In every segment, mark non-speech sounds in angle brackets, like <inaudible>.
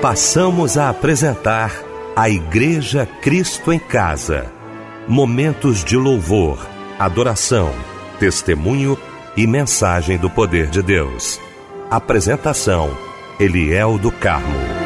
passamos a apresentar a Igreja Cristo em Casa. Momentos de louvor, adoração, testemunho e mensagem do poder de Deus. Apresentação: Eliel do Carmo.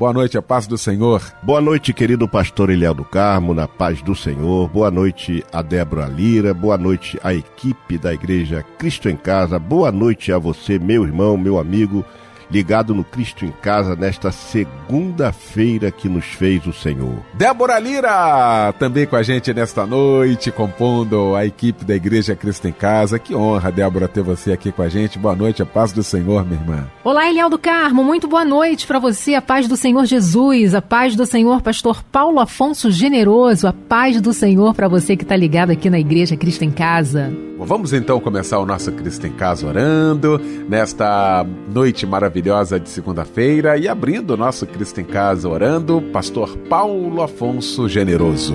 Boa noite, a paz do Senhor. Boa noite, querido pastor Eliel do Carmo, na paz do Senhor. Boa noite a Débora Lira. Boa noite à equipe da Igreja Cristo em Casa. Boa noite a você, meu irmão, meu amigo ligado no Cristo em Casa nesta segunda-feira que nos fez o Senhor. Débora Lira, também com a gente nesta noite, compondo a equipe da Igreja Cristo em Casa. Que honra, Débora, ter você aqui com a gente. Boa noite, a paz do Senhor, minha irmã. Olá, Eliel do Carmo, muito boa noite para você, a paz do Senhor Jesus, a paz do Senhor Pastor Paulo Afonso Generoso, a paz do Senhor para você que está ligado aqui na Igreja Cristo em Casa. Vamos então começar o nosso Cristo em Casa orando, nesta noite maravilhosa de segunda-feira e abrindo o nosso Cristo em Casa orando, Pastor Paulo Afonso Generoso.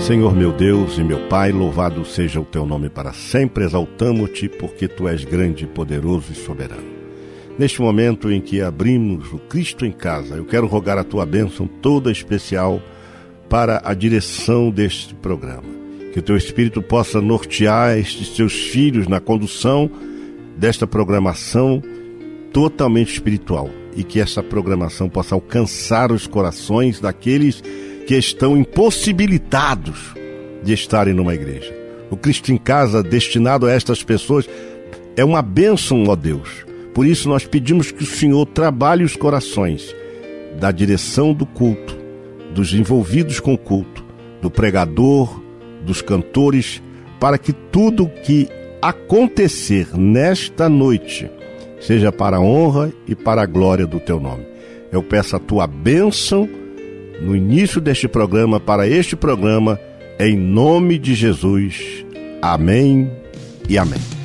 Senhor meu Deus e meu Pai, louvado seja o teu nome para sempre, exaltamo-te porque tu és grande, poderoso e soberano. Neste momento em que abrimos o Cristo em casa, eu quero rogar a tua bênção toda especial para a direção deste programa. Que o teu Espírito possa nortear estes teus filhos na condução desta programação totalmente espiritual e que essa programação possa alcançar os corações daqueles que estão impossibilitados de estarem numa igreja. O Cristo em casa destinado a estas pessoas é uma bênção, ó Deus por isso nós pedimos que o Senhor trabalhe os corações da direção do culto, dos envolvidos com o culto, do pregador, dos cantores, para que tudo que acontecer nesta noite seja para a honra e para a glória do teu nome. Eu peço a tua bênção no início deste programa, para este programa, em nome de Jesus. Amém e amém.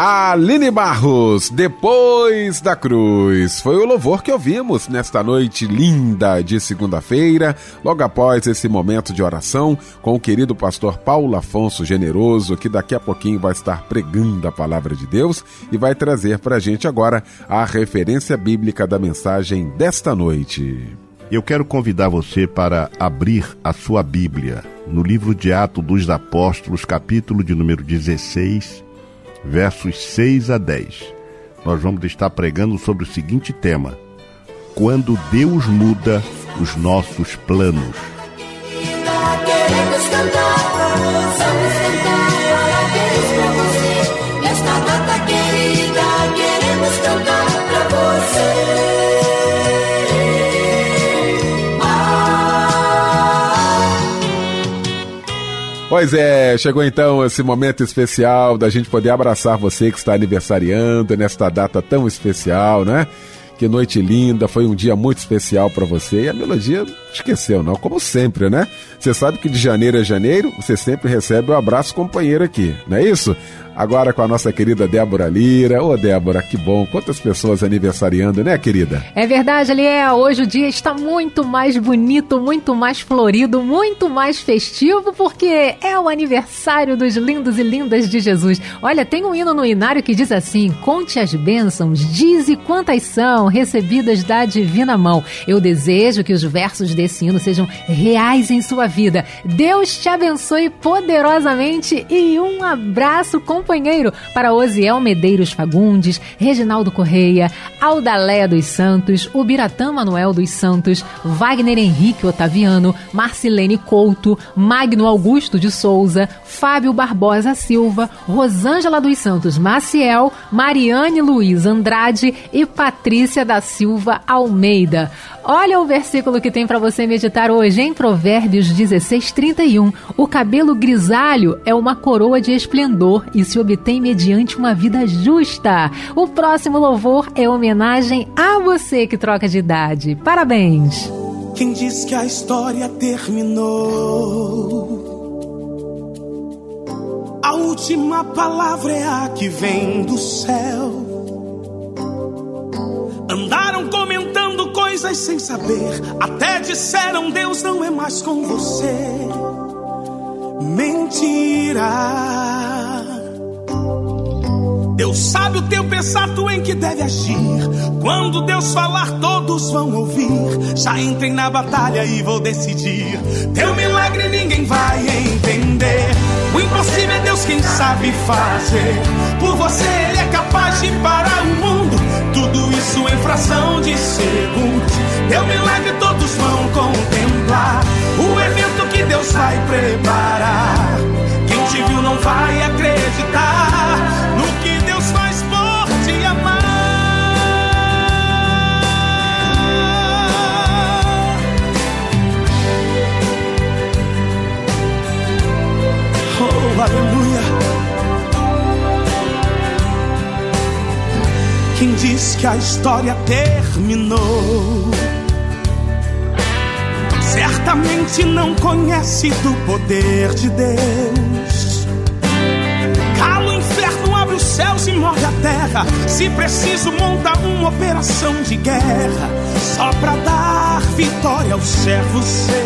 Aline Barros, depois da cruz. Foi o louvor que ouvimos nesta noite linda de segunda-feira, logo após esse momento de oração com o querido pastor Paulo Afonso Generoso, que daqui a pouquinho vai estar pregando a palavra de Deus e vai trazer para a gente agora a referência bíblica da mensagem desta noite. Eu quero convidar você para abrir a sua Bíblia no livro de Atos dos Apóstolos, capítulo de número 16 versos 6 a 10. Nós vamos estar pregando sobre o seguinte tema: Quando Deus muda os nossos planos. Pois é, chegou então esse momento especial da gente poder abraçar você que está aniversariando nesta data tão especial, né? Que noite linda, foi um dia muito especial para você e a melodia esqueceu, não? Como sempre, né? Você sabe que de janeiro a janeiro você sempre recebe o abraço companheiro aqui, não é isso? Agora com a nossa querida Débora Lira. Ô, Débora, que bom. Quantas pessoas aniversariando, né, querida? É verdade, Aliel. Hoje o dia está muito mais bonito, muito mais florido, muito mais festivo, porque é o aniversário dos lindos e lindas de Jesus. Olha, tem um hino no inário que diz assim: Conte as bênçãos, dize quantas são recebidas da divina mão. Eu desejo que os versos desse hino sejam reais em sua vida. Deus te abençoe poderosamente e um abraço com companheiro para Osiel Medeiros Fagundes, Reginaldo Correia, Aldaléia dos Santos, Ubiratã Manuel dos Santos, Wagner Henrique Otaviano, Marcilene Couto, Magno Augusto de Souza, Fábio Barbosa Silva, Rosângela dos Santos Maciel, Mariane Luiz Andrade e Patrícia da Silva Almeida. Olha o versículo que tem para você meditar hoje em Provérbios 16, 31. O cabelo grisalho é uma coroa de esplendor e se obtém mediante uma vida justa. O próximo louvor é homenagem a você que troca de idade. Parabéns! Quem diz que a história terminou? A última palavra é a que vem do céu. Andaram comentando coisas sem saber, até disseram Deus não é mais com você. mentira. Deus sabe o teu pensar, tu em que deve agir. Quando Deus falar, todos vão ouvir. Já entrei na batalha e vou decidir. Teu milagre ninguém vai entender. O impossível é Deus quem sabe fazer. Por você Ele é capaz de parar o mundo. Tudo isso em fração de segundos. Teu milagre todos vão contemplar. O evento que Deus vai preparar. Quem te viu não vai acreditar. aleluia. Diz que a história terminou, certamente não conhece do poder de Deus. Cala o inferno, abre os céus e morde a terra. Se preciso, monta uma operação de guerra só pra dar vitória ao servo seu.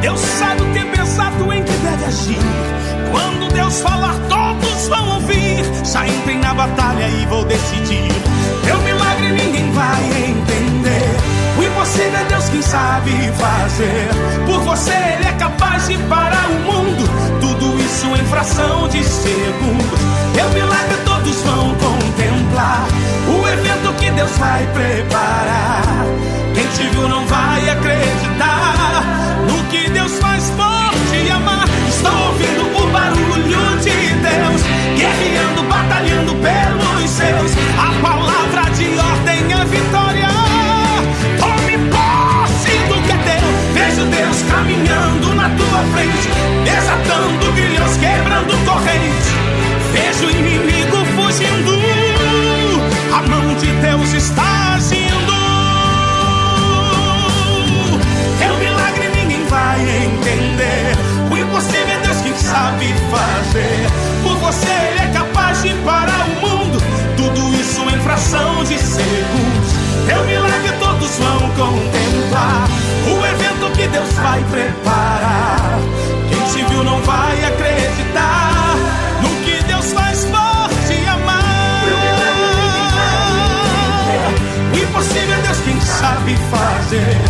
Deus sabe o tempo exato em que deve agir. Quando Deus falar, todos vão ouvir. Já entrei na batalha e vou decidir. Teu milagre ninguém vai entender. O impossível é Deus quem sabe fazer. Por você Ele é capaz de parar o mundo. Tudo isso em fração de segundos. Teu milagre todos vão contemplar. O evento que Deus vai preparar. Quem te viu não vai acreditar no que Deus faz por te amar. Guerreando, batalhando pelos seus. A palavra de ordem é vitória. Tome posse do que é teu. Vejo Deus caminhando na tua frente, desatando grilhões, quebrando correntes. Vejo o inimigo fugindo. A mão de Deus está agindo. vai entender. O impossível é Deus quem sabe fazer. Você Ele é capaz de parar o mundo. Tudo isso em fração de segundos. Teu milagre todos vão contemplar. O evento que Deus vai preparar. Quem te viu não vai acreditar no que Deus faz por te amar. O impossível é Deus quem sabe fazer.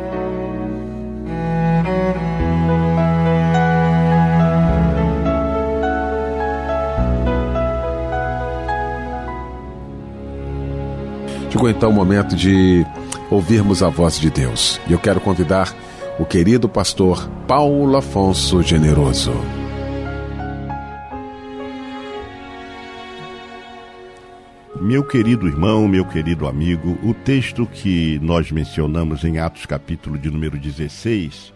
Chegou então o momento de ouvirmos a voz de Deus. E eu quero convidar o querido pastor Paulo Afonso Generoso. Meu querido irmão, meu querido amigo, o texto que nós mencionamos em Atos capítulo de número 16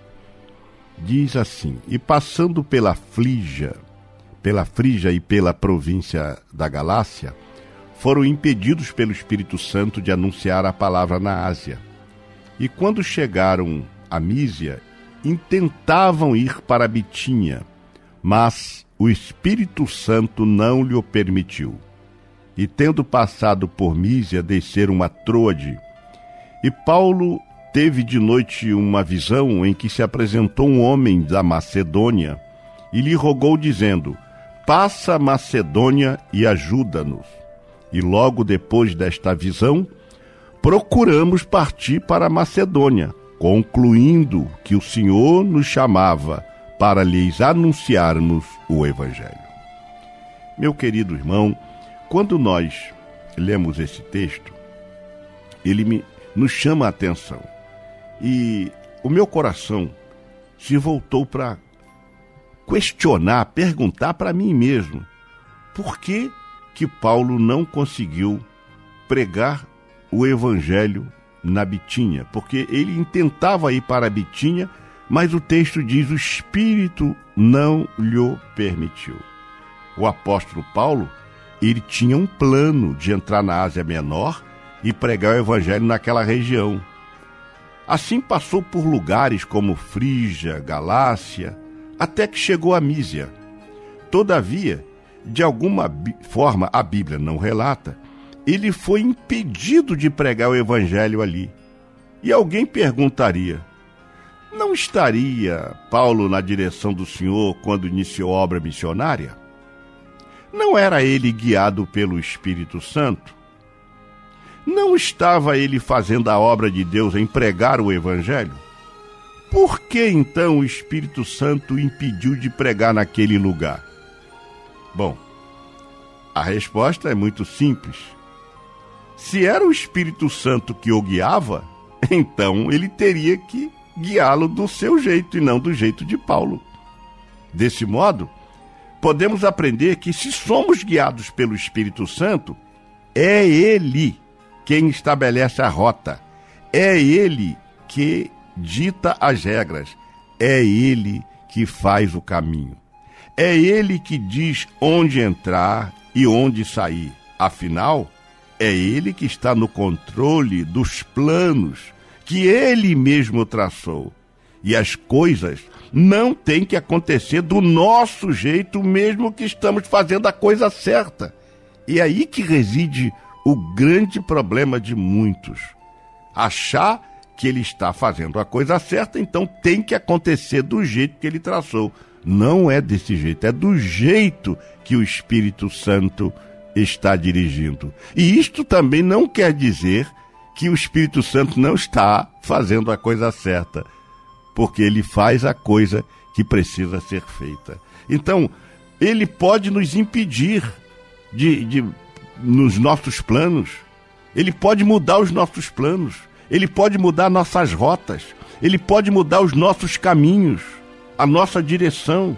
diz assim: E passando pela Frígia, pela Frígia e pela província da Galácia, foram impedidos pelo Espírito Santo de anunciar a palavra na Ásia. E quando chegaram a Mísia, intentavam ir para Bitínia, mas o Espírito Santo não lhe o permitiu. E tendo passado por Mísia, desceram a Troade. E Paulo teve de noite uma visão em que se apresentou um homem da Macedônia e lhe rogou, dizendo: Passa Macedônia e ajuda-nos. E logo depois desta visão, procuramos partir para Macedônia, concluindo que o Senhor nos chamava para lhes anunciarmos o Evangelho. Meu querido irmão, quando nós lemos esse texto, ele me, nos chama a atenção. E o meu coração se voltou para questionar, perguntar para mim mesmo: por que que Paulo não conseguiu pregar o evangelho na Bitinha? Porque ele intentava ir para a Bitinha, mas o texto diz: o Espírito não lhe permitiu. O apóstolo Paulo, ele tinha um plano de entrar na Ásia Menor e pregar o evangelho naquela região. Assim passou por lugares como Frígia, Galácia, até que chegou a Mísia. Todavia, de alguma forma, a Bíblia não relata, ele foi impedido de pregar o evangelho ali. E alguém perguntaria: não estaria Paulo na direção do Senhor quando iniciou a obra missionária? Não era ele guiado pelo Espírito Santo? Não estava ele fazendo a obra de Deus em pregar o Evangelho? Por que então o Espírito Santo impediu de pregar naquele lugar? Bom, a resposta é muito simples. Se era o Espírito Santo que o guiava, <laughs> então ele teria que guiá-lo do seu jeito e não do jeito de Paulo. Desse modo, podemos aprender que se somos guiados pelo Espírito Santo, é ele quem estabelece a rota, é ele que dita as regras, é ele que faz o caminho. É ele que diz onde entrar e onde sair. Afinal, é ele que está no controle dos planos que ele mesmo traçou. E as coisas não têm que acontecer do nosso jeito, mesmo que estamos fazendo a coisa certa. E é aí que reside o grande problema de muitos. Achar que ele está fazendo a coisa certa, então tem que acontecer do jeito que ele traçou. Não é desse jeito, é do jeito que o Espírito Santo está dirigindo. E isto também não quer dizer que o Espírito Santo não está fazendo a coisa certa, porque ele faz a coisa que precisa ser feita. Então, ele pode nos impedir de, de nos nossos planos, ele pode mudar os nossos planos, ele pode mudar nossas rotas, ele pode mudar os nossos caminhos a nossa direção.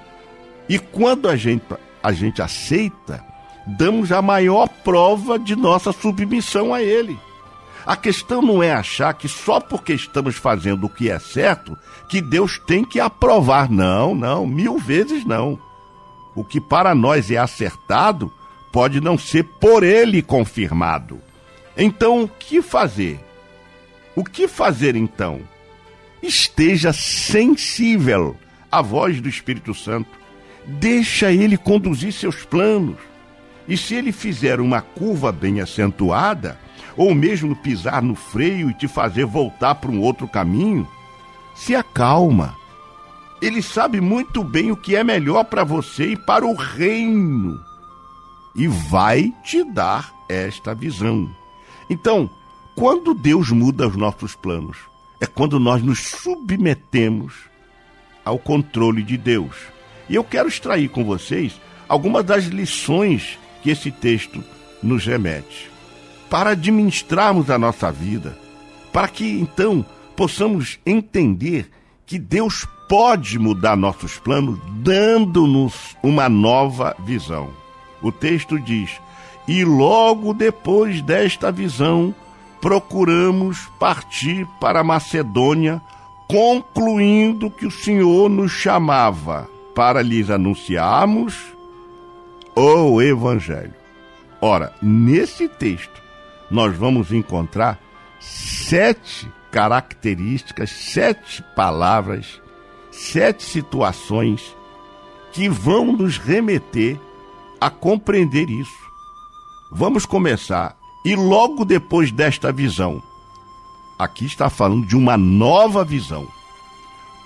E quando a gente, a gente aceita, damos a maior prova de nossa submissão a Ele. A questão não é achar que só porque estamos fazendo o que é certo, que Deus tem que aprovar. Não, não, mil vezes não. O que para nós é acertado pode não ser por Ele confirmado. Então, o que fazer? O que fazer então? Esteja sensível a voz do Espírito Santo. Deixa ele conduzir seus planos. E se ele fizer uma curva bem acentuada, ou mesmo pisar no freio e te fazer voltar para um outro caminho, se acalma. Ele sabe muito bem o que é melhor para você e para o reino. E vai te dar esta visão. Então, quando Deus muda os nossos planos, é quando nós nos submetemos ao controle de Deus. E eu quero extrair com vocês algumas das lições que esse texto nos remete, para administrarmos a nossa vida, para que então possamos entender que Deus pode mudar nossos planos, dando-nos uma nova visão. O texto diz: E logo depois desta visão, procuramos partir para Macedônia concluindo que o Senhor nos chamava para lhes anunciarmos o Evangelho. Ora, nesse texto, nós vamos encontrar sete características, sete palavras, sete situações que vão nos remeter a compreender isso. Vamos começar. E logo depois desta visão, aqui está falando de uma nova visão.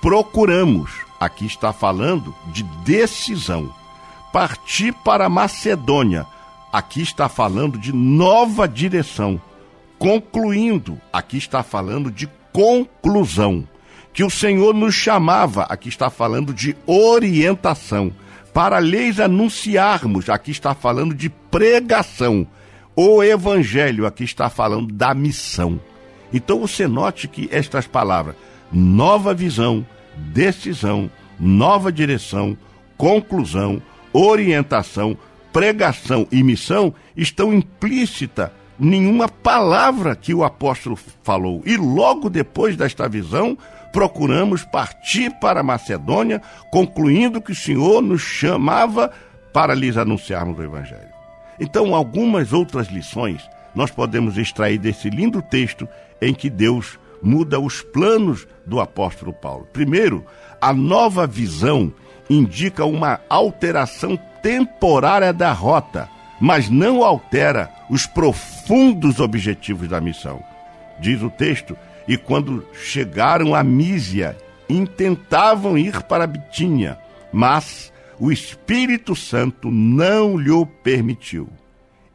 Procuramos, aqui está falando de decisão. Partir para Macedônia, aqui está falando de nova direção. Concluindo, aqui está falando de conclusão. Que o Senhor nos chamava, aqui está falando de orientação. Para lhes anunciarmos, aqui está falando de pregação. O Evangelho, aqui está falando da missão. Então você note que estas palavras, nova visão, decisão, nova direção, conclusão, orientação, pregação e missão, estão implícitas nenhuma palavra que o apóstolo falou. E logo depois desta visão, procuramos partir para Macedônia, concluindo que o Senhor nos chamava para lhes anunciarmos o Evangelho. Então, algumas outras lições nós podemos extrair desse lindo texto em que Deus muda os planos do apóstolo Paulo. Primeiro, a nova visão indica uma alteração temporária da rota, mas não altera os profundos objetivos da missão. Diz o texto e quando chegaram a Mísia, intentavam ir para Bitínia, mas o Espírito Santo não lhe permitiu.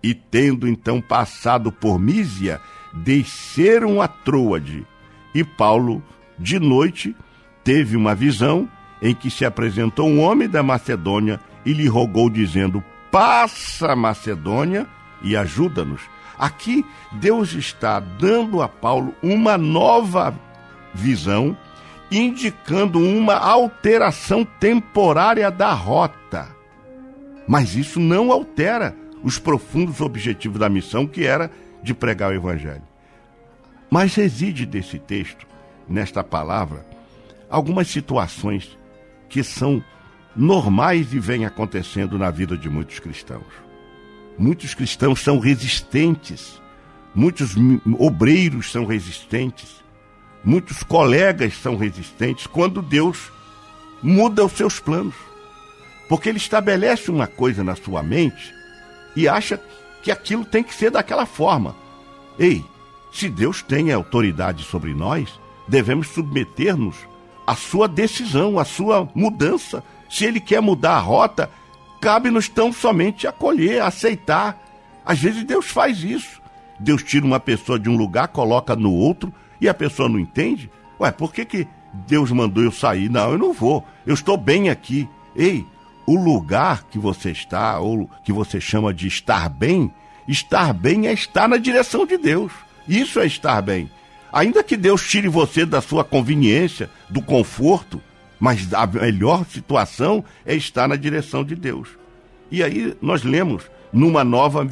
E tendo então passado por Mísia, desceram a Troade. E Paulo, de noite, teve uma visão em que se apresentou um homem da Macedônia e lhe rogou, dizendo: Passa Macedônia e ajuda-nos. Aqui Deus está dando a Paulo uma nova visão, indicando uma alteração temporária da rota. Mas isso não altera os profundos objetivos da missão, que era de pregar o Evangelho. Mas reside desse texto, nesta palavra, algumas situações que são normais e vêm acontecendo na vida de muitos cristãos. Muitos cristãos são resistentes, muitos obreiros são resistentes, muitos colegas são resistentes quando Deus muda os seus planos. Porque ele estabelece uma coisa na sua mente e acha que aquilo tem que ser daquela forma. Ei, se Deus tem autoridade sobre nós, devemos submeter-nos à sua decisão, à sua mudança. Se ele quer mudar a rota, cabe-nos tão somente acolher, aceitar. Às vezes Deus faz isso. Deus tira uma pessoa de um lugar, coloca no outro e a pessoa não entende. Ué, por que, que Deus mandou eu sair? Não, eu não vou. Eu estou bem aqui. Ei, o lugar que você está, ou que você chama de estar bem, estar bem é estar na direção de Deus. Isso é estar bem. Ainda que Deus tire você da sua conveniência, do conforto, mas a melhor situação é estar na direção de Deus. E aí nós lemos, numa nova,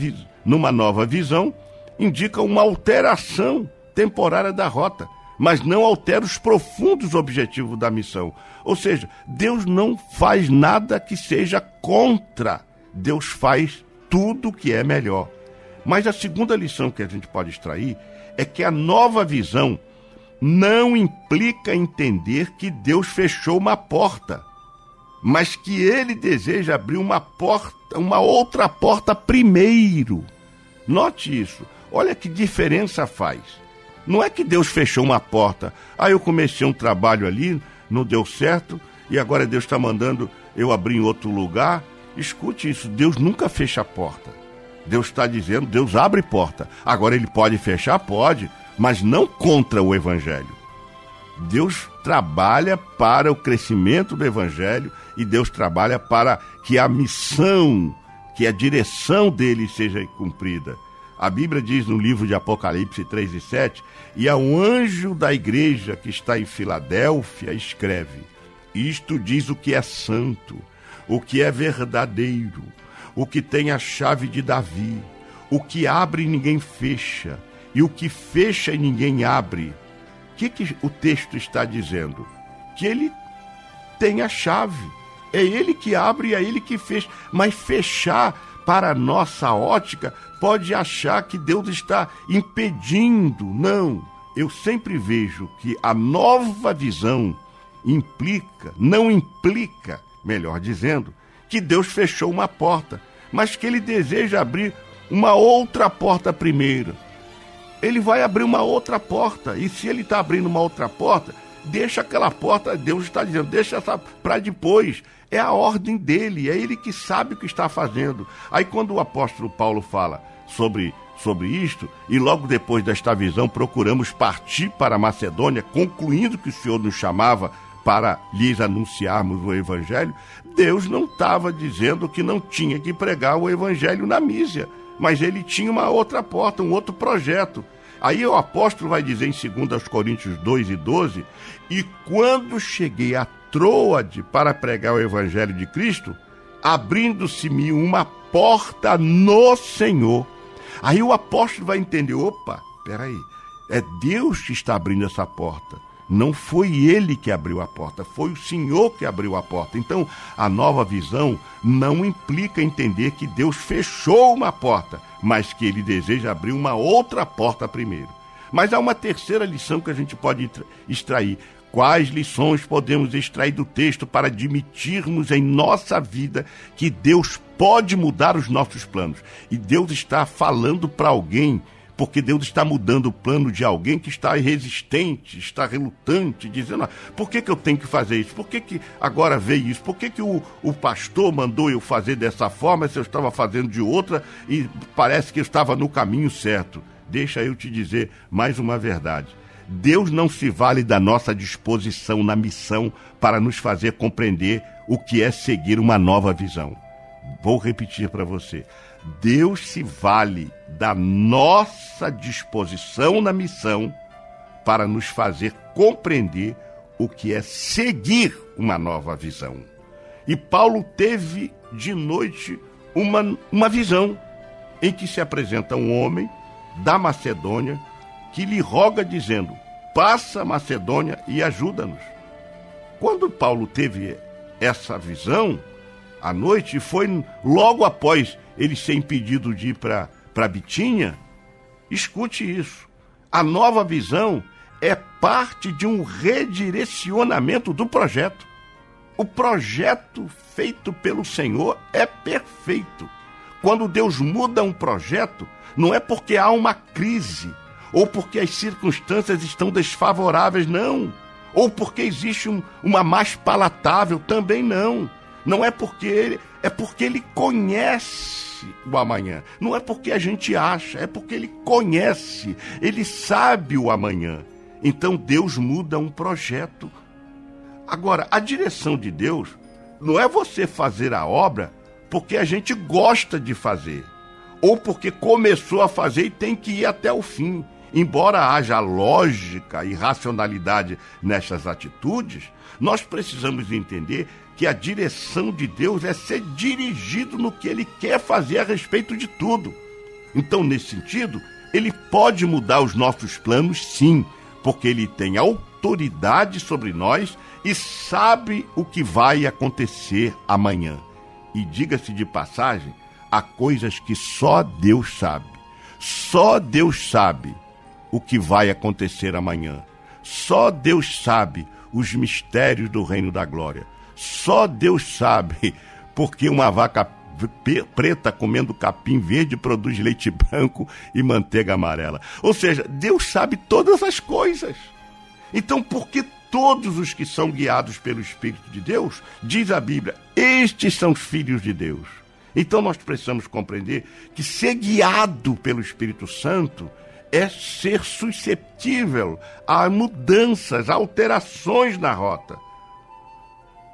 numa nova visão, indica uma alteração temporária da rota, mas não altera os profundos objetivos da missão. Ou seja, Deus não faz nada que seja contra. Deus faz tudo que é melhor. Mas a segunda lição que a gente pode extrair é que a nova visão não implica entender que Deus fechou uma porta, mas que ele deseja abrir uma porta, uma outra porta primeiro. Note isso. Olha que diferença faz. Não é que Deus fechou uma porta. Ah, eu comecei um trabalho ali, não deu certo, e agora Deus está mandando eu abrir em outro lugar. Escute isso, Deus nunca fecha a porta. Deus está dizendo, Deus abre porta. Agora ele pode fechar? Pode mas não contra o Evangelho. Deus trabalha para o crescimento do Evangelho e Deus trabalha para que a missão, que a direção dele seja cumprida. A Bíblia diz no livro de Apocalipse 3 e 7: E ao anjo da igreja que está em Filadélfia, escreve: Isto diz o que é santo, o que é verdadeiro, o que tem a chave de Davi, o que abre e ninguém fecha e o que fecha e ninguém abre. O que, que o texto está dizendo? Que ele tem a chave. É ele que abre e é ele que fecha. Mas fechar para nossa ótica, pode achar que Deus está impedindo. Não. Eu sempre vejo que a nova visão implica, não implica, melhor dizendo, que Deus fechou uma porta, mas que ele deseja abrir uma outra porta primeiro. Ele vai abrir uma outra porta, e se ele está abrindo uma outra porta, deixa aquela porta, Deus está dizendo, deixa essa para depois. É a ordem dele, é ele que sabe o que está fazendo. Aí quando o apóstolo Paulo fala sobre sobre isto, e logo depois desta visão procuramos partir para a Macedônia, concluindo que o Senhor nos chamava para lhes anunciarmos o evangelho, Deus não estava dizendo que não tinha que pregar o evangelho na Mísia, mas ele tinha uma outra porta, um outro projeto. Aí o apóstolo vai dizer em 2 Coríntios 2 e 12: E quando cheguei a Troade para pregar o Evangelho de Cristo, abrindo-se-me uma porta no Senhor. Aí o apóstolo vai entender: opa, peraí, é Deus que está abrindo essa porta. Não foi ele que abriu a porta, foi o Senhor que abriu a porta. Então, a nova visão não implica entender que Deus fechou uma porta, mas que ele deseja abrir uma outra porta primeiro. Mas há uma terceira lição que a gente pode extrair. Quais lições podemos extrair do texto para admitirmos em nossa vida que Deus pode mudar os nossos planos? E Deus está falando para alguém porque Deus está mudando o plano de alguém que está resistente, está relutante, dizendo: ah, por que, que eu tenho que fazer isso? Por que, que agora veio isso? Por que, que o, o pastor mandou eu fazer dessa forma se eu estava fazendo de outra e parece que eu estava no caminho certo? Deixa eu te dizer mais uma verdade. Deus não se vale da nossa disposição na missão para nos fazer compreender o que é seguir uma nova visão. Vou repetir para você. Deus se vale da nossa disposição na missão para nos fazer compreender o que é seguir uma nova visão. E Paulo teve de noite uma, uma visão em que se apresenta um homem da Macedônia que lhe roga dizendo: Passa Macedônia e ajuda-nos. Quando Paulo teve essa visão, à noite, foi logo após ele ser impedido de ir para Bitinha, escute isso. A nova visão é parte de um redirecionamento do projeto. O projeto feito pelo Senhor é perfeito. Quando Deus muda um projeto, não é porque há uma crise ou porque as circunstâncias estão desfavoráveis, não. Ou porque existe um, uma mais palatável, também não. Não é porque ele, é porque ele conhece o amanhã. Não é porque a gente acha, é porque ele conhece, ele sabe o amanhã. Então Deus muda um projeto. Agora, a direção de Deus não é você fazer a obra porque a gente gosta de fazer, ou porque começou a fazer e tem que ir até o fim. Embora haja lógica e racionalidade nessas atitudes, nós precisamos entender que a direção de Deus é ser dirigido no que ele quer fazer a respeito de tudo. Então, nesse sentido, ele pode mudar os nossos planos, sim, porque ele tem autoridade sobre nós e sabe o que vai acontecer amanhã. E diga-se de passagem, há coisas que só Deus sabe. Só Deus sabe o que vai acontecer amanhã. Só Deus sabe os mistérios do reino da glória. Só Deus sabe <laughs> porque uma vaca preta comendo capim verde produz leite <laughs> branco e manteiga amarela. Ou seja, Deus sabe todas as coisas. Então, por que todos os que são guiados pelo Espírito de Deus, diz a Bíblia, estes são os filhos de Deus. Então nós precisamos compreender que ser guiado pelo Espírito Santo é ser susceptível a mudanças, a alterações na rota.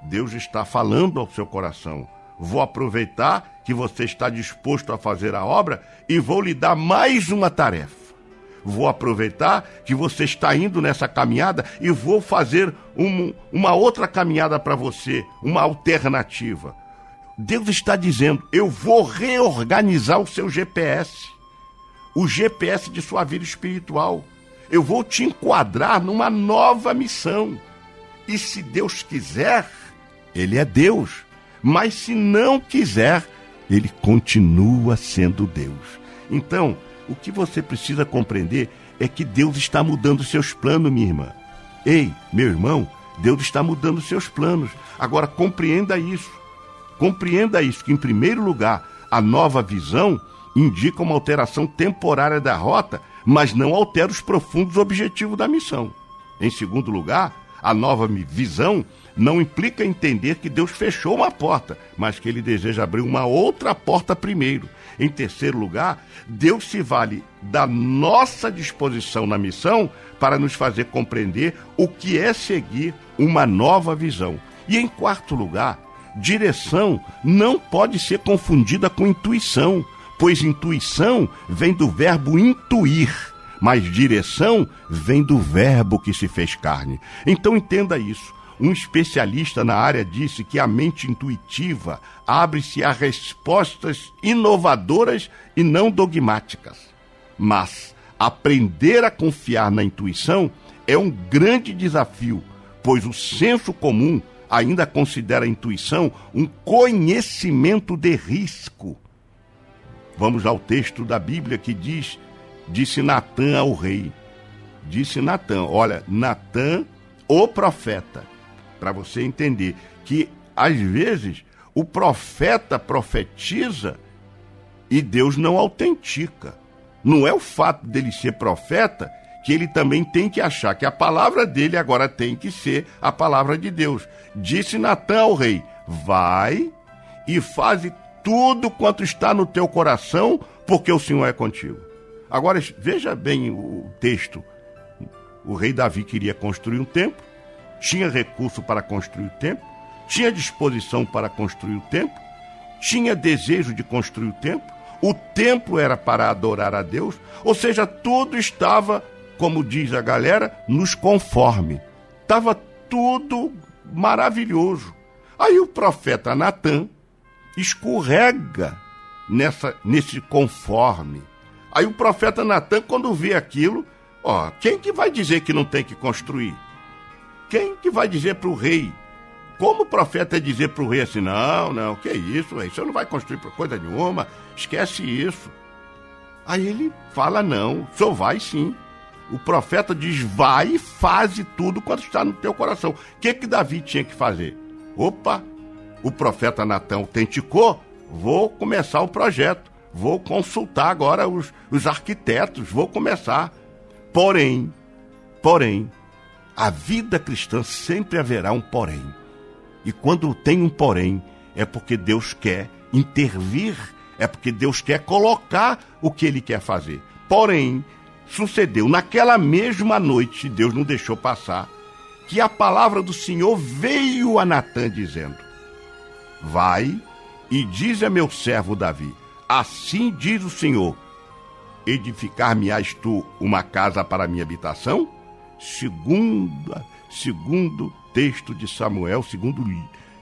Deus está falando ao seu coração. Vou aproveitar que você está disposto a fazer a obra e vou lhe dar mais uma tarefa. Vou aproveitar que você está indo nessa caminhada e vou fazer um, uma outra caminhada para você, uma alternativa. Deus está dizendo: eu vou reorganizar o seu GPS, o GPS de sua vida espiritual. Eu vou te enquadrar numa nova missão. E se Deus quiser, ele é Deus. Mas se não quiser, ele continua sendo Deus. Então, o que você precisa compreender é que Deus está mudando seus planos, minha irmã. Ei, meu irmão, Deus está mudando seus planos. Agora compreenda isso. Compreenda isso, que em primeiro lugar, a nova visão indica uma alteração temporária da rota, mas não altera os profundos objetivos da missão. Em segundo lugar, a nova visão não implica entender que Deus fechou uma porta, mas que ele deseja abrir uma outra porta primeiro. Em terceiro lugar, Deus se vale da nossa disposição na missão para nos fazer compreender o que é seguir uma nova visão. E em quarto lugar, direção não pode ser confundida com intuição, pois intuição vem do verbo intuir, mas direção vem do verbo que se fez carne. Então entenda isso. Um especialista na área disse que a mente intuitiva abre-se a respostas inovadoras e não dogmáticas. Mas aprender a confiar na intuição é um grande desafio, pois o senso comum ainda considera a intuição um conhecimento de risco. Vamos ao texto da Bíblia que diz: Disse Natã ao rei. Disse Natã, olha, Natã, o profeta, para você entender que às vezes o profeta profetiza e Deus não autentica. Não é o fato dele ser profeta que ele também tem que achar que a palavra dele agora tem que ser a palavra de Deus. Disse Natã ao rei: Vai e faze tudo quanto está no teu coração, porque o Senhor é contigo. Agora veja bem o texto. O rei Davi queria construir um templo, tinha recurso para construir o templo, tinha disposição para construir o templo, tinha desejo de construir o templo, o templo era para adorar a Deus, ou seja, tudo estava como diz a galera, nos conforme. Estava tudo maravilhoso. Aí o profeta Natan escorrega nessa, nesse conforme. Aí o profeta Natan, quando vê aquilo, ó, quem que vai dizer que não tem que construir? Quem que vai dizer para o rei? Como o profeta é dizer para o rei assim, não, não, que isso, rei, você não vai construir por coisa nenhuma, esquece isso. Aí ele fala, não, só vai sim o profeta diz: vai e faze tudo quanto está no teu coração. O que que Davi tinha que fazer? Opa, o profeta Natan autenticou, vou começar o projeto, vou consultar agora os, os arquitetos, vou começar. Porém, porém, a vida cristã sempre haverá um porém. E quando tem um porém, é porque Deus quer intervir, é porque Deus quer colocar o que ele quer fazer. Porém, sucedeu naquela mesma noite, Deus não deixou passar, que a palavra do Senhor veio a Natã dizendo: Vai e diz a meu servo Davi: Assim diz o Senhor: Edificar-me-ás tu uma casa para minha habitação? Segundo, segundo texto de Samuel, segundo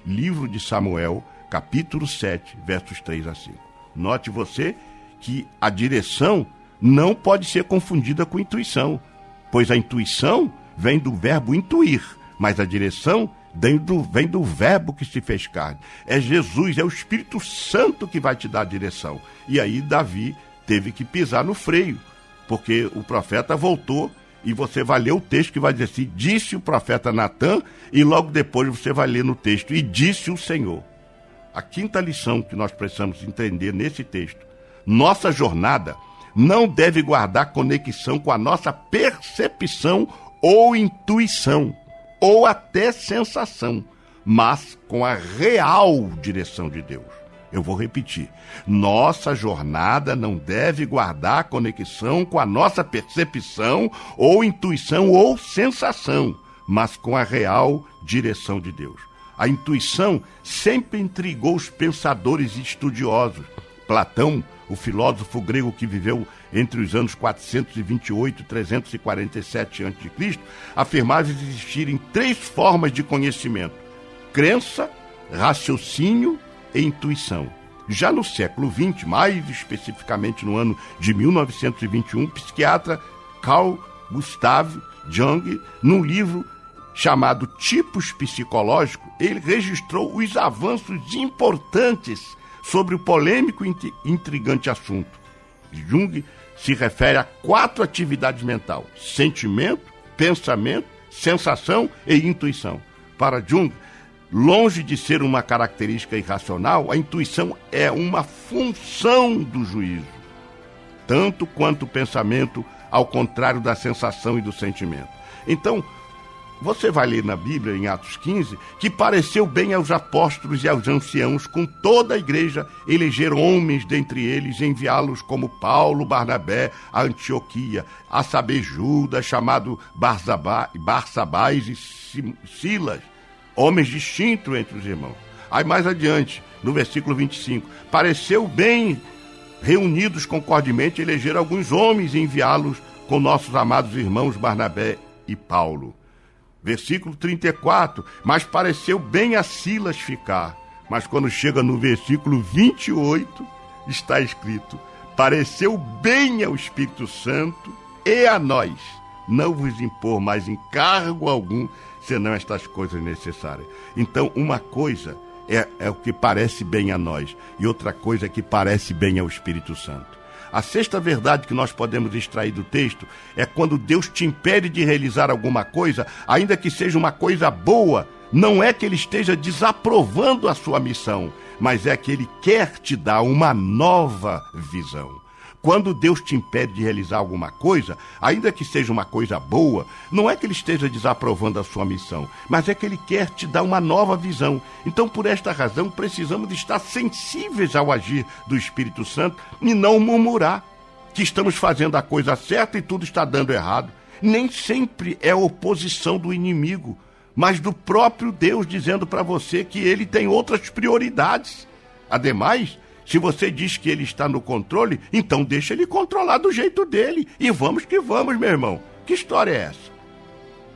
livro de Samuel, capítulo 7, versos 3 a 5. Note você que a direção não pode ser confundida com intuição, pois a intuição vem do verbo intuir, mas a direção vem do, vem do verbo que se fez carne. É Jesus, é o Espírito Santo que vai te dar a direção. E aí Davi teve que pisar no freio, porque o profeta voltou e você vai ler o texto que vai dizer assim: disse o profeta Natan, e logo depois você vai ler no texto, e disse o Senhor. A quinta lição que nós precisamos entender nesse texto: nossa jornada não deve guardar conexão com a nossa percepção ou intuição, ou até sensação, mas com a real direção de Deus. Eu vou repetir. Nossa jornada não deve guardar conexão com a nossa percepção ou intuição ou sensação, mas com a real direção de Deus. A intuição sempre intrigou os pensadores e estudiosos. Platão o filósofo grego que viveu entre os anos 428 e 347 a.C., afirmava existirem três formas de conhecimento: crença, raciocínio e intuição. Já no século XX, mais especificamente no ano de 1921, o psiquiatra Carl Gustav Jung, num livro chamado Tipos Psicológicos, ele registrou os avanços importantes sobre o polêmico e intrigante assunto. Jung se refere a quatro atividades mentais: sentimento, pensamento, sensação e intuição. Para Jung, longe de ser uma característica irracional, a intuição é uma função do juízo, tanto quanto o pensamento, ao contrário da sensação e do sentimento. Então, você vai ler na Bíblia, em Atos 15, que pareceu bem aos apóstolos e aos anciãos, com toda a igreja, eleger homens dentre eles, enviá-los como Paulo, Barnabé, a Antioquia, a saber Judas, chamado Barsabás e Silas, homens distintos entre os irmãos. Aí mais adiante, no versículo 25, pareceu bem reunidos concordemente eleger alguns homens e enviá-los com nossos amados irmãos Barnabé e Paulo Versículo 34. Mas pareceu bem a Silas ficar. Mas quando chega no versículo 28, está escrito: Pareceu bem ao Espírito Santo e a nós não vos impor mais encargo algum, senão estas coisas necessárias. Então, uma coisa é, é o que parece bem a nós, e outra coisa é que parece bem ao Espírito Santo. A sexta verdade que nós podemos extrair do texto é quando Deus te impede de realizar alguma coisa, ainda que seja uma coisa boa, não é que ele esteja desaprovando a sua missão, mas é que ele quer te dar uma nova visão. Quando Deus te impede de realizar alguma coisa, ainda que seja uma coisa boa, não é que Ele esteja desaprovando a sua missão, mas é que Ele quer te dar uma nova visão. Então, por esta razão, precisamos estar sensíveis ao agir do Espírito Santo e não murmurar que estamos fazendo a coisa certa e tudo está dando errado. Nem sempre é oposição do inimigo, mas do próprio Deus dizendo para você que ele tem outras prioridades. Ademais, se você diz que ele está no controle, então deixa ele controlar do jeito dele. E vamos que vamos, meu irmão. Que história é essa?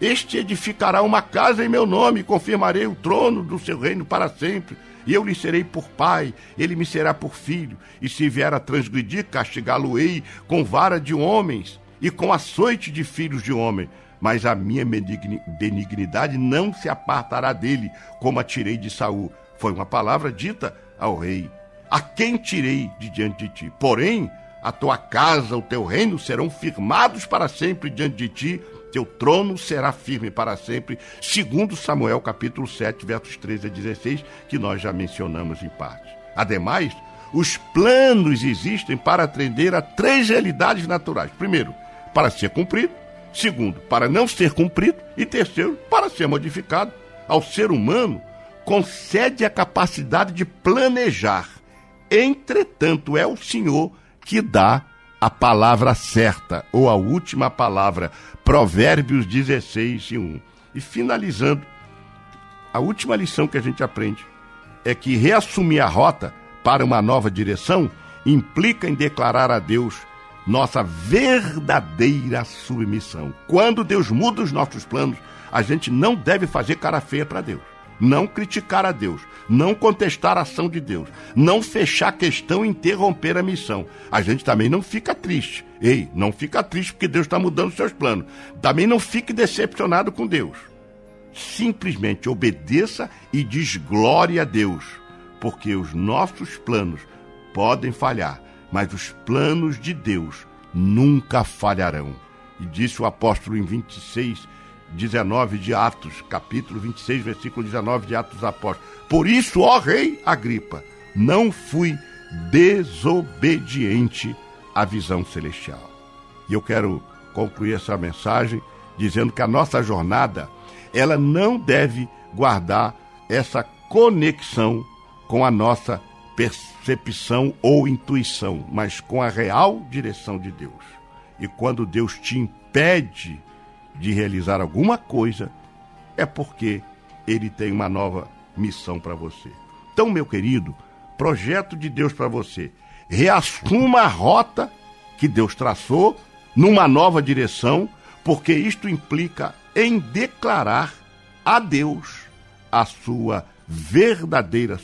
Este edificará uma casa em meu nome, e confirmarei o trono do seu reino para sempre. E eu lhe serei por pai, ele me será por filho. E se vier a transgredir, castigá-lo-ei com vara de homens e com açoite de filhos de homem. Mas a minha benignidade não se apartará dele, como a tirei de Saul. Foi uma palavra dita ao rei a quem tirei de diante de ti? Porém, a tua casa, o teu reino serão firmados para sempre diante de ti, teu trono será firme para sempre, segundo Samuel capítulo 7, versos 13 a 16, que nós já mencionamos em parte. Ademais, os planos existem para atender a três realidades naturais. Primeiro, para ser cumprido. Segundo, para não ser cumprido. E terceiro, para ser modificado. Ao ser humano, concede a capacidade de planejar Entretanto, é o Senhor que dá a palavra certa, ou a última palavra. Provérbios 16 e 1. E finalizando, a última lição que a gente aprende é que reassumir a rota para uma nova direção implica em declarar a Deus nossa verdadeira submissão. Quando Deus muda os nossos planos, a gente não deve fazer cara feia para Deus não criticar a Deus, não contestar a ação de Deus, não fechar a questão e interromper a missão. A gente também não fica triste. Ei, não fica triste porque Deus está mudando seus planos. Também não fique decepcionado com Deus. Simplesmente obedeça e desglórie a Deus, porque os nossos planos podem falhar, mas os planos de Deus nunca falharão. E disse o apóstolo em 26, 19 de Atos, capítulo 26, versículo 19 de Atos Apóstolos. Por isso, ó rei Agripa, não fui desobediente à visão celestial. E eu quero concluir essa mensagem dizendo que a nossa jornada, ela não deve guardar essa conexão com a nossa percepção ou intuição, mas com a real direção de Deus. E quando Deus te impede de realizar alguma coisa, é porque ele tem uma nova missão para você. Então, meu querido, projeto de Deus para você. Reassuma a rota que Deus traçou numa nova direção, porque isto implica em declarar a Deus a sua verdadeira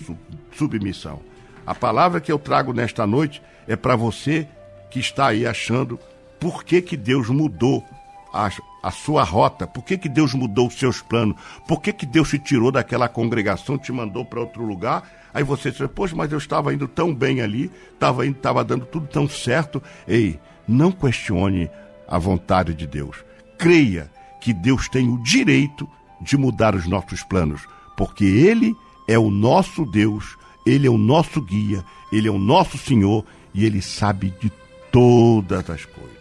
submissão. A palavra que eu trago nesta noite é para você que está aí achando por que, que Deus mudou a, a sua rota? Por que, que Deus mudou os seus planos? Por que, que Deus te tirou daquela congregação, te mandou para outro lugar? Aí você diz, poxa, mas eu estava indo tão bem ali, estava indo, estava dando tudo tão certo. Ei, não questione a vontade de Deus. Creia que Deus tem o direito de mudar os nossos planos, porque Ele é o nosso Deus, Ele é o nosso guia, Ele é o nosso Senhor e Ele sabe de todas as coisas.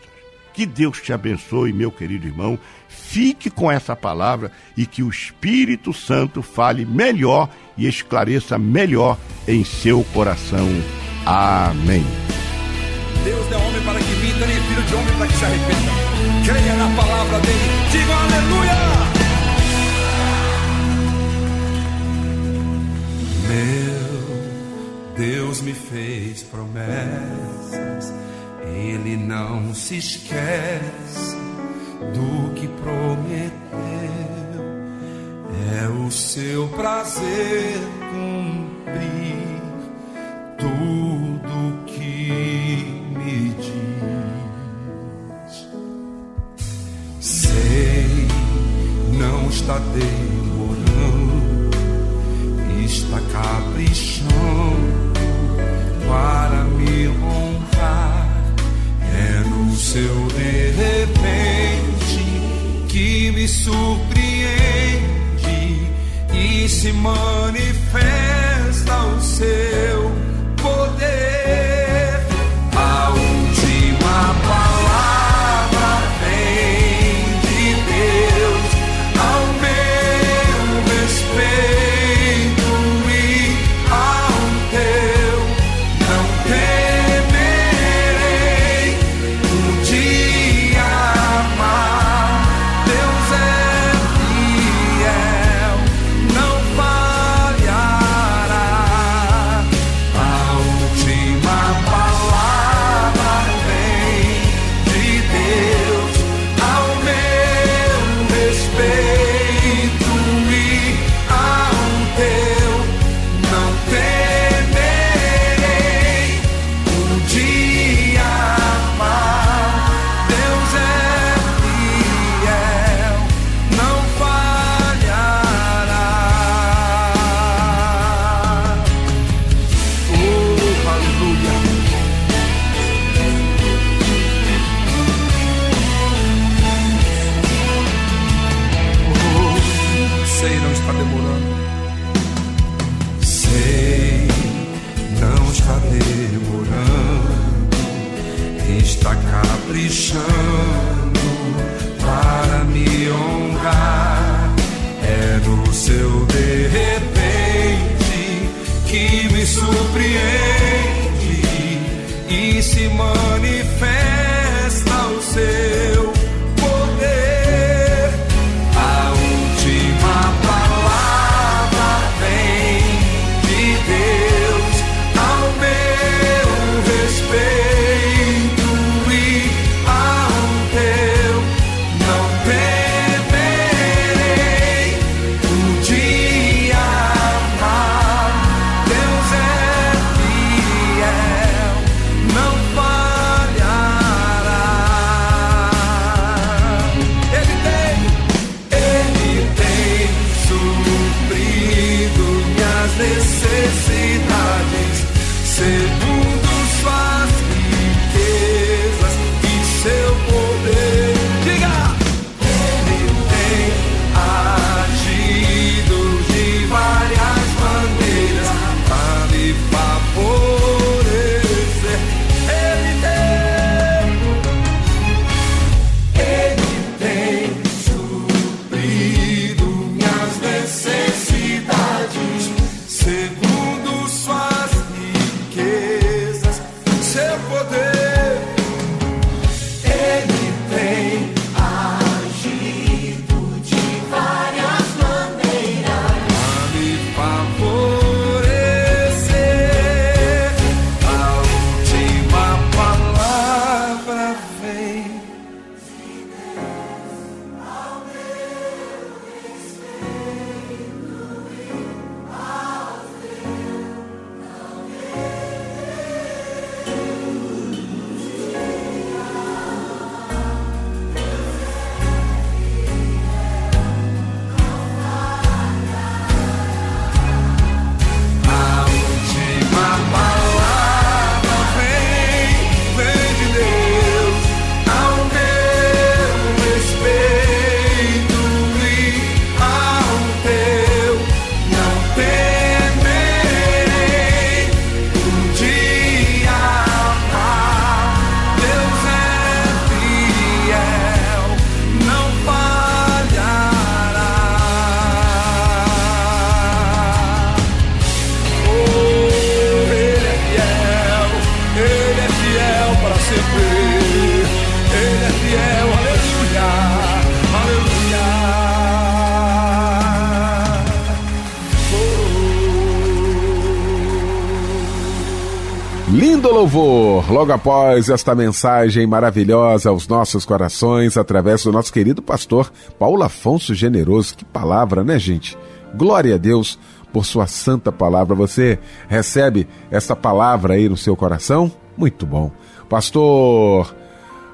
Que Deus te abençoe, meu querido irmão. Fique com essa palavra e que o Espírito Santo fale melhor e esclareça melhor em seu coração. Amém. Deus é homem para que minta, nem filho de homem para que se arrependa. Creia na palavra dele. Diga aleluia! Meu Deus me fez promessas ele não se esquece do que prometeu. É o seu prazer cumprir tudo que me diz. Sei, não está demorando, está caprichando seu de repente que me surpreende e se manifesta o seu logo após esta mensagem maravilhosa aos nossos corações, através do nosso querido pastor Paulo Afonso Generoso. Que palavra, né, gente? Glória a Deus por sua santa palavra. Você recebe essa palavra aí no seu coração? Muito bom. Pastor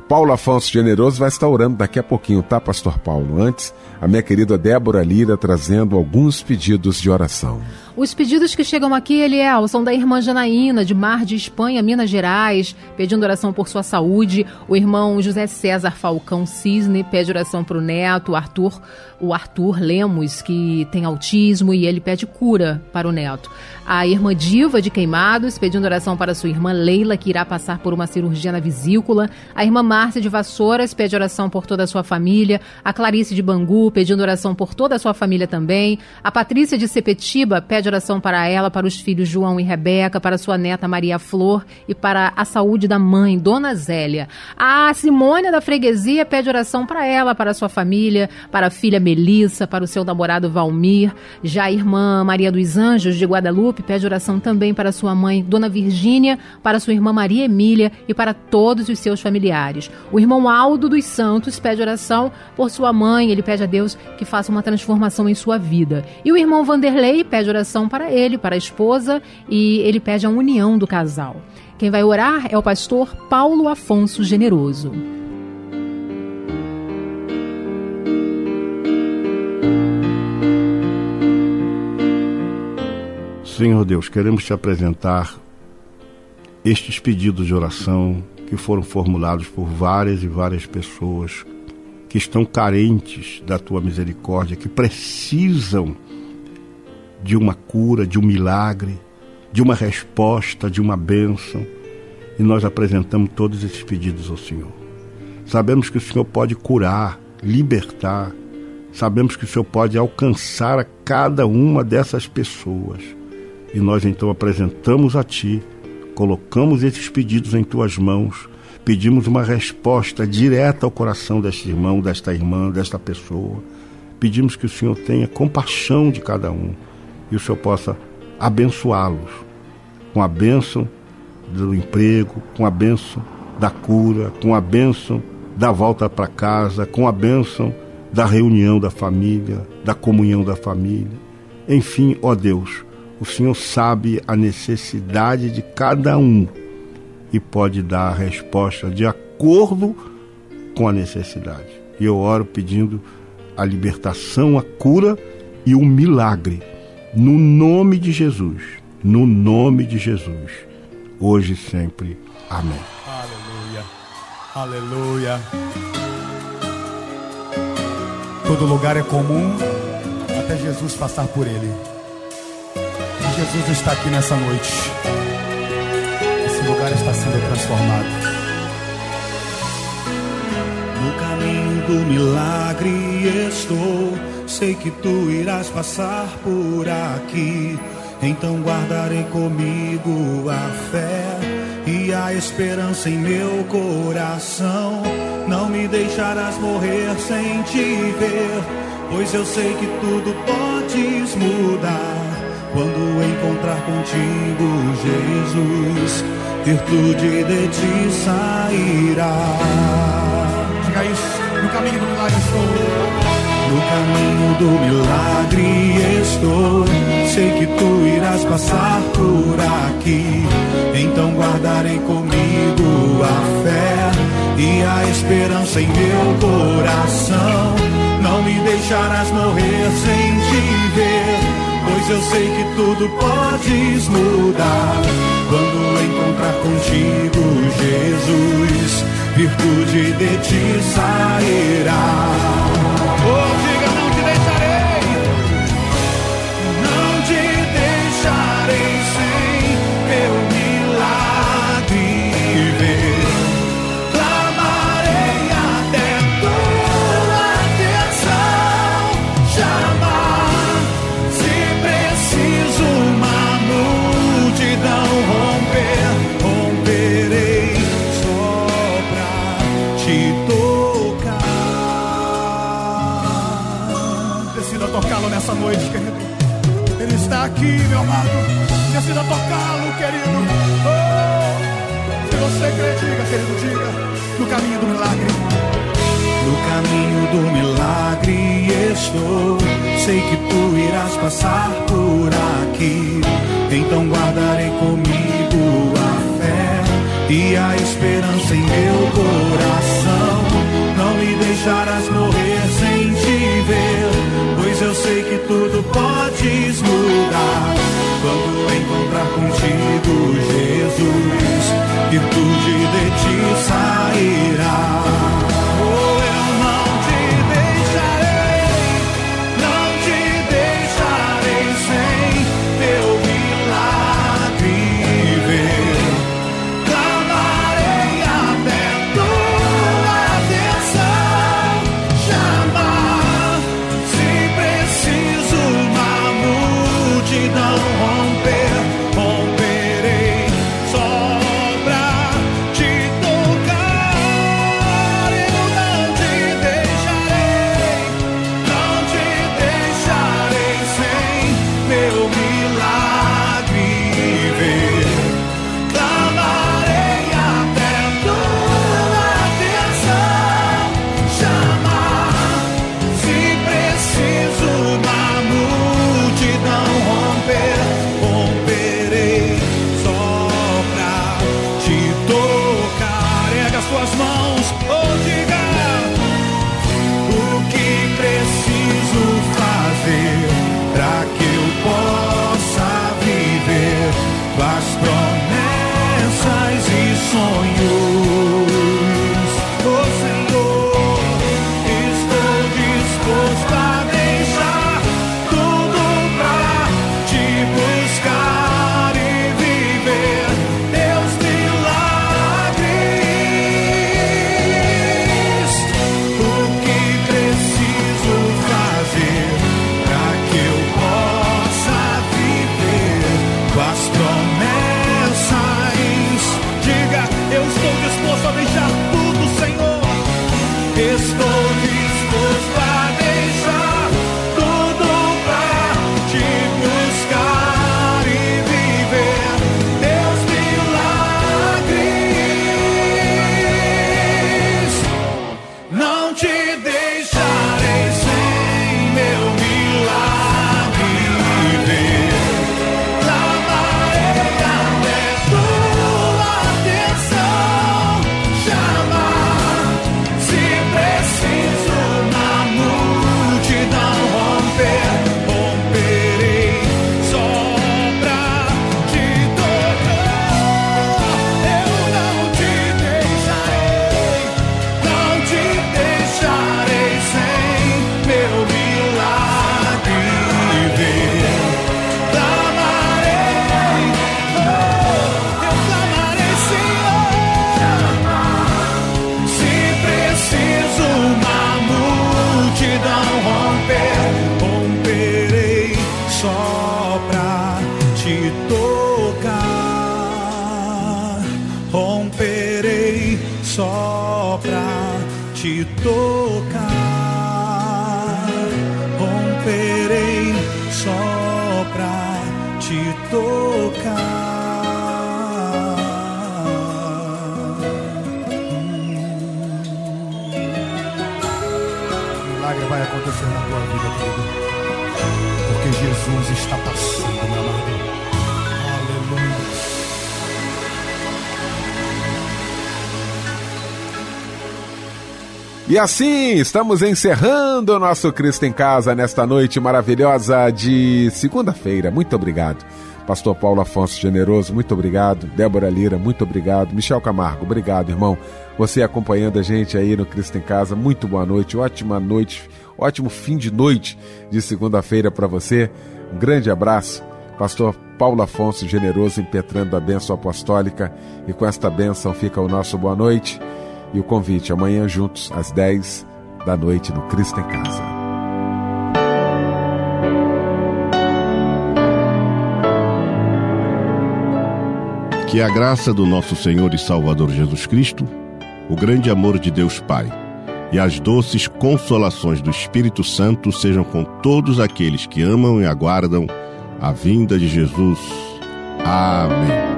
Paulo Afonso Generoso vai estar orando daqui a pouquinho, tá, Pastor Paulo? Antes, a minha querida Débora Lira trazendo alguns pedidos de oração. Os pedidos que chegam aqui, Eliel, são da irmã Janaína, de Mar de Espanha, Minas Gerais, pedindo oração por sua saúde. O irmão José César Falcão Cisne pede oração para o neto, Arthur, o Arthur Lemos, que tem autismo e ele pede cura para o neto. A irmã Diva de Queimados, pedindo oração para sua irmã Leila, que irá passar por uma cirurgia na vesícula. A irmã Márcia de Vassouras pede oração por toda a sua família. A Clarice de Bangu, pedindo oração por toda a sua família também. A Patrícia de Sepetiba pede pede oração para ela, para os filhos João e Rebeca, para sua neta Maria Flor e para a saúde da mãe, Dona Zélia. A Simônia da Freguesia pede oração para ela, para sua família, para a filha Melissa, para o seu namorado Valmir. Já a irmã Maria dos Anjos de Guadalupe pede oração também para sua mãe, Dona Virgínia, para sua irmã Maria Emília e para todos os seus familiares. O irmão Aldo dos Santos pede oração por sua mãe, ele pede a Deus que faça uma transformação em sua vida. E o irmão Vanderlei pede oração para ele, para a esposa, e ele pede a união do casal. Quem vai orar é o pastor Paulo Afonso Generoso. Senhor Deus, queremos te apresentar estes pedidos de oração que foram formulados por várias e várias pessoas que estão carentes da tua misericórdia, que precisam de uma cura, de um milagre, de uma resposta, de uma bênção. E nós apresentamos todos esses pedidos ao Senhor. Sabemos que o Senhor pode curar, libertar. Sabemos que o Senhor pode alcançar a cada uma dessas pessoas. E nós então apresentamos a Ti, colocamos esses pedidos em Tuas mãos, pedimos uma resposta direta ao coração deste irmão, desta irmã, desta pessoa. Pedimos que o Senhor tenha compaixão de cada um e o Senhor possa abençoá-los com a bênção do emprego, com a bênção da cura, com a bênção da volta para casa, com a bênção da reunião da família, da comunhão da família. Enfim, ó Deus, o Senhor sabe a necessidade de cada um e pode dar a resposta de acordo com a necessidade. E eu oro pedindo a libertação, a cura e o milagre no nome de Jesus, no nome de Jesus, hoje e sempre. Amém. Aleluia, aleluia. Todo lugar é comum até Jesus passar por ele. E Jesus está aqui nessa noite. Esse lugar está sendo transformado. No caminho do milagre estou sei que tu irás passar por aqui. Então guardarei comigo a fé e a esperança em meu coração. Não me deixarás morrer sem te ver, pois eu sei que tudo podes mudar. Quando encontrar contigo, Jesus, virtude de ti sairá. Diga isso, no caminho do milagre estou. No caminho do milagre estou. Sei que tu irás passar por aqui. Então guardarei comigo a fé e a esperança em meu coração. Não me deixarás morrer sem te ver. Pois eu sei que tudo podes mudar. Quando encontrar contigo, Jesus, virtude de ti sairá. E assim, estamos encerrando o nosso Cristo em Casa nesta noite maravilhosa de segunda-feira. Muito obrigado. Pastor Paulo Afonso Generoso, muito obrigado. Débora Lira, muito obrigado. Michel Camargo, obrigado, irmão. Você acompanhando a gente aí no Cristo em Casa, muito boa noite, ótima noite, ótimo fim de noite de segunda-feira para você. Um grande abraço. Pastor Paulo Afonso Generoso impetrando a bênção apostólica. E com esta bênção fica o nosso boa noite e o convite amanhã juntos às 10 da noite no Cristo em Casa. Que a graça do nosso Senhor e Salvador Jesus Cristo, o grande amor de Deus Pai e as doces consolações do Espírito Santo sejam com todos aqueles que amam e aguardam a vinda de Jesus. Amém.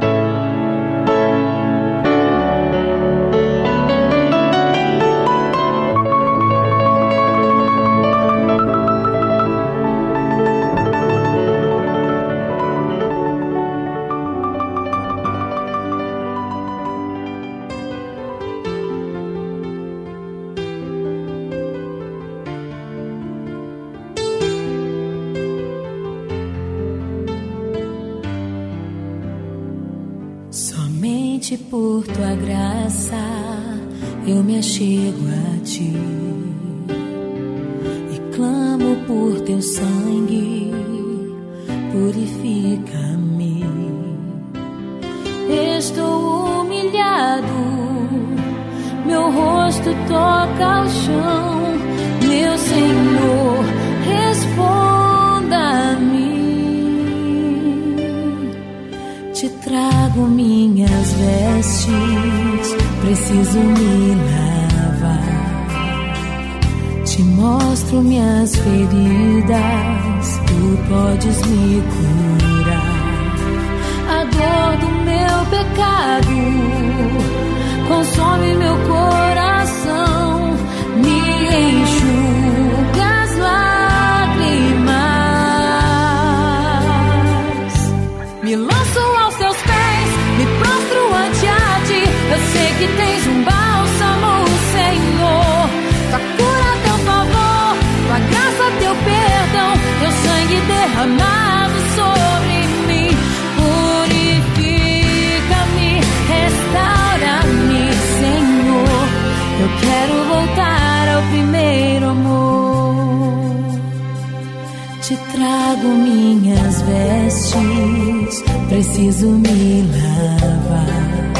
Te trago minhas vestes, preciso me lavar.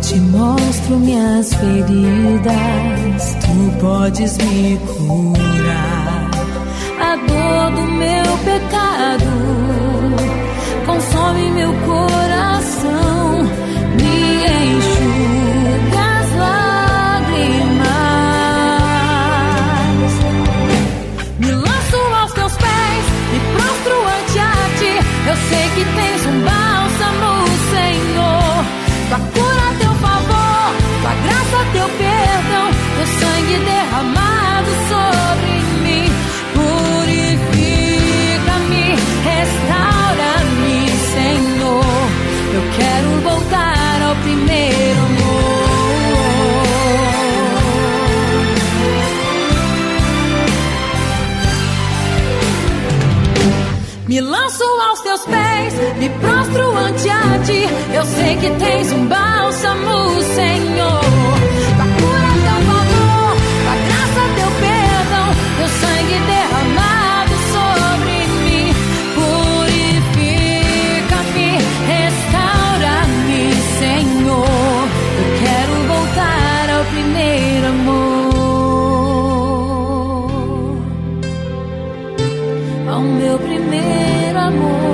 Te mostro minhas feridas, tu podes me curar. A dor do meu pecado consome meu coração, me enxuga. Me lanço aos teus pés, me prostro ante a ti. Eu sei que tens um bálsamo, Senhor. Tua cura, teu valor, tua graça, teu perdão, teu sangue primer amor.